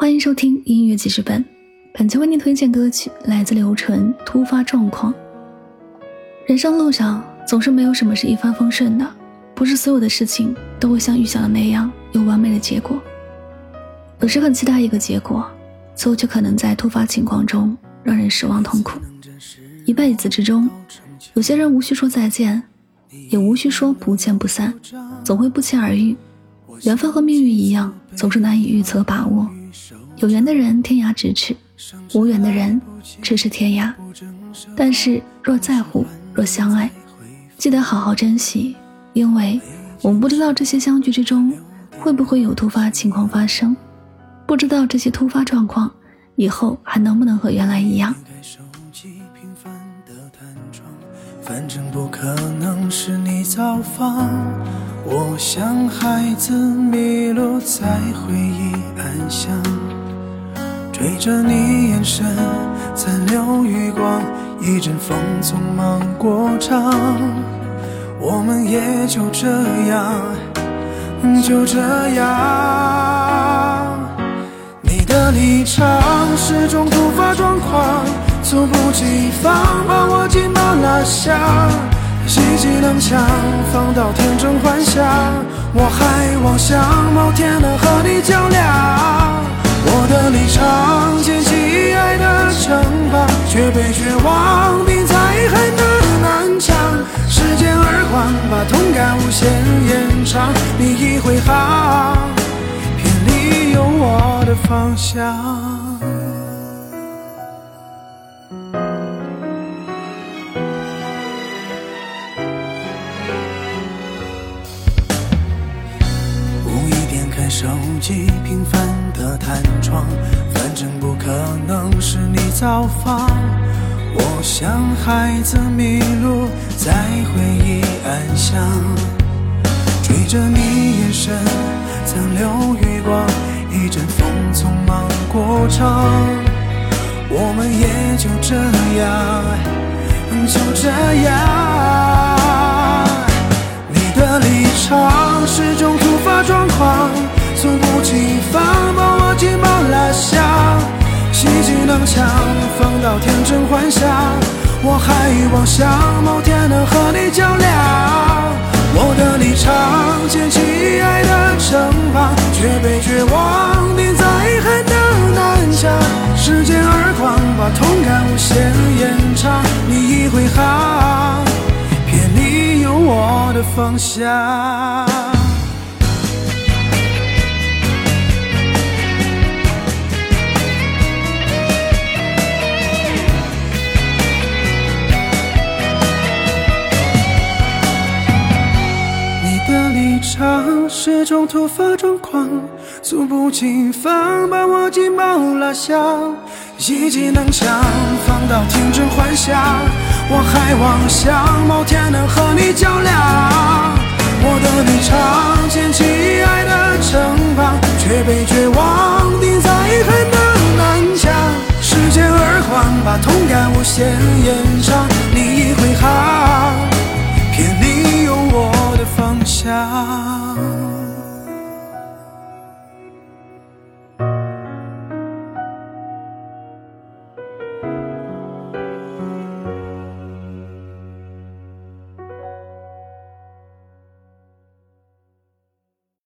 欢迎收听音乐记事本，本期为您推荐歌曲来自刘纯《突发状况》。人生路上总是没有什么是一帆风顺的，不是所有的事情都会像预想的那样有完美的结果。有时很期待一个结果，最后却可能在突发情况中让人失望痛苦。一辈子之中，有些人无需说再见，也无需说不见不散，总会不期而遇。缘分和命运一样，总是难以预测把握。有缘的人天涯咫尺，无缘的人咫尺天涯。但是若在乎，若相爱，记得好好珍惜，因为我们不知道这些相聚之中会不会有突发情况发生，不知道这些突发状况以后还能不能和原来一样。反正不可能是你造访，我像孩子迷路在回忆暗巷，追着你眼神残留余光，一阵风匆忙过场，我们也就这样，就这样。你的离场是种突发状况。猝不及防，把我紧抱拉响，袭击踉跄，放到天真幻想。我还妄想某天能和你较量。我的立场建起爱的城堡，却被绝望钉在恨的南墙。时间耳光，把痛感无限延长。你一挥毫，偏离有我的方向。手机平凡的弹窗，反正不可能是你造访。我像孩子迷路在回忆暗巷，追着你眼神残留余光，一阵风匆忙过场，我们也就这样，就这样。袭击踉跄，放到天真幻想。我还妄想某天能和你较量。我的立场建起爱的城堡，却被绝望钉在恨的南墙。时间耳光，把痛感无限延长。你一回航，偏离有我的方向。是种突发状况，猝不及防，把我紧抱拉响，一技能枪放到天真幻想，我还妄想某天能和你较量。我的立场建起爱的城堡，却被绝望钉在恨的南墙。时间耳光，把痛感无限延长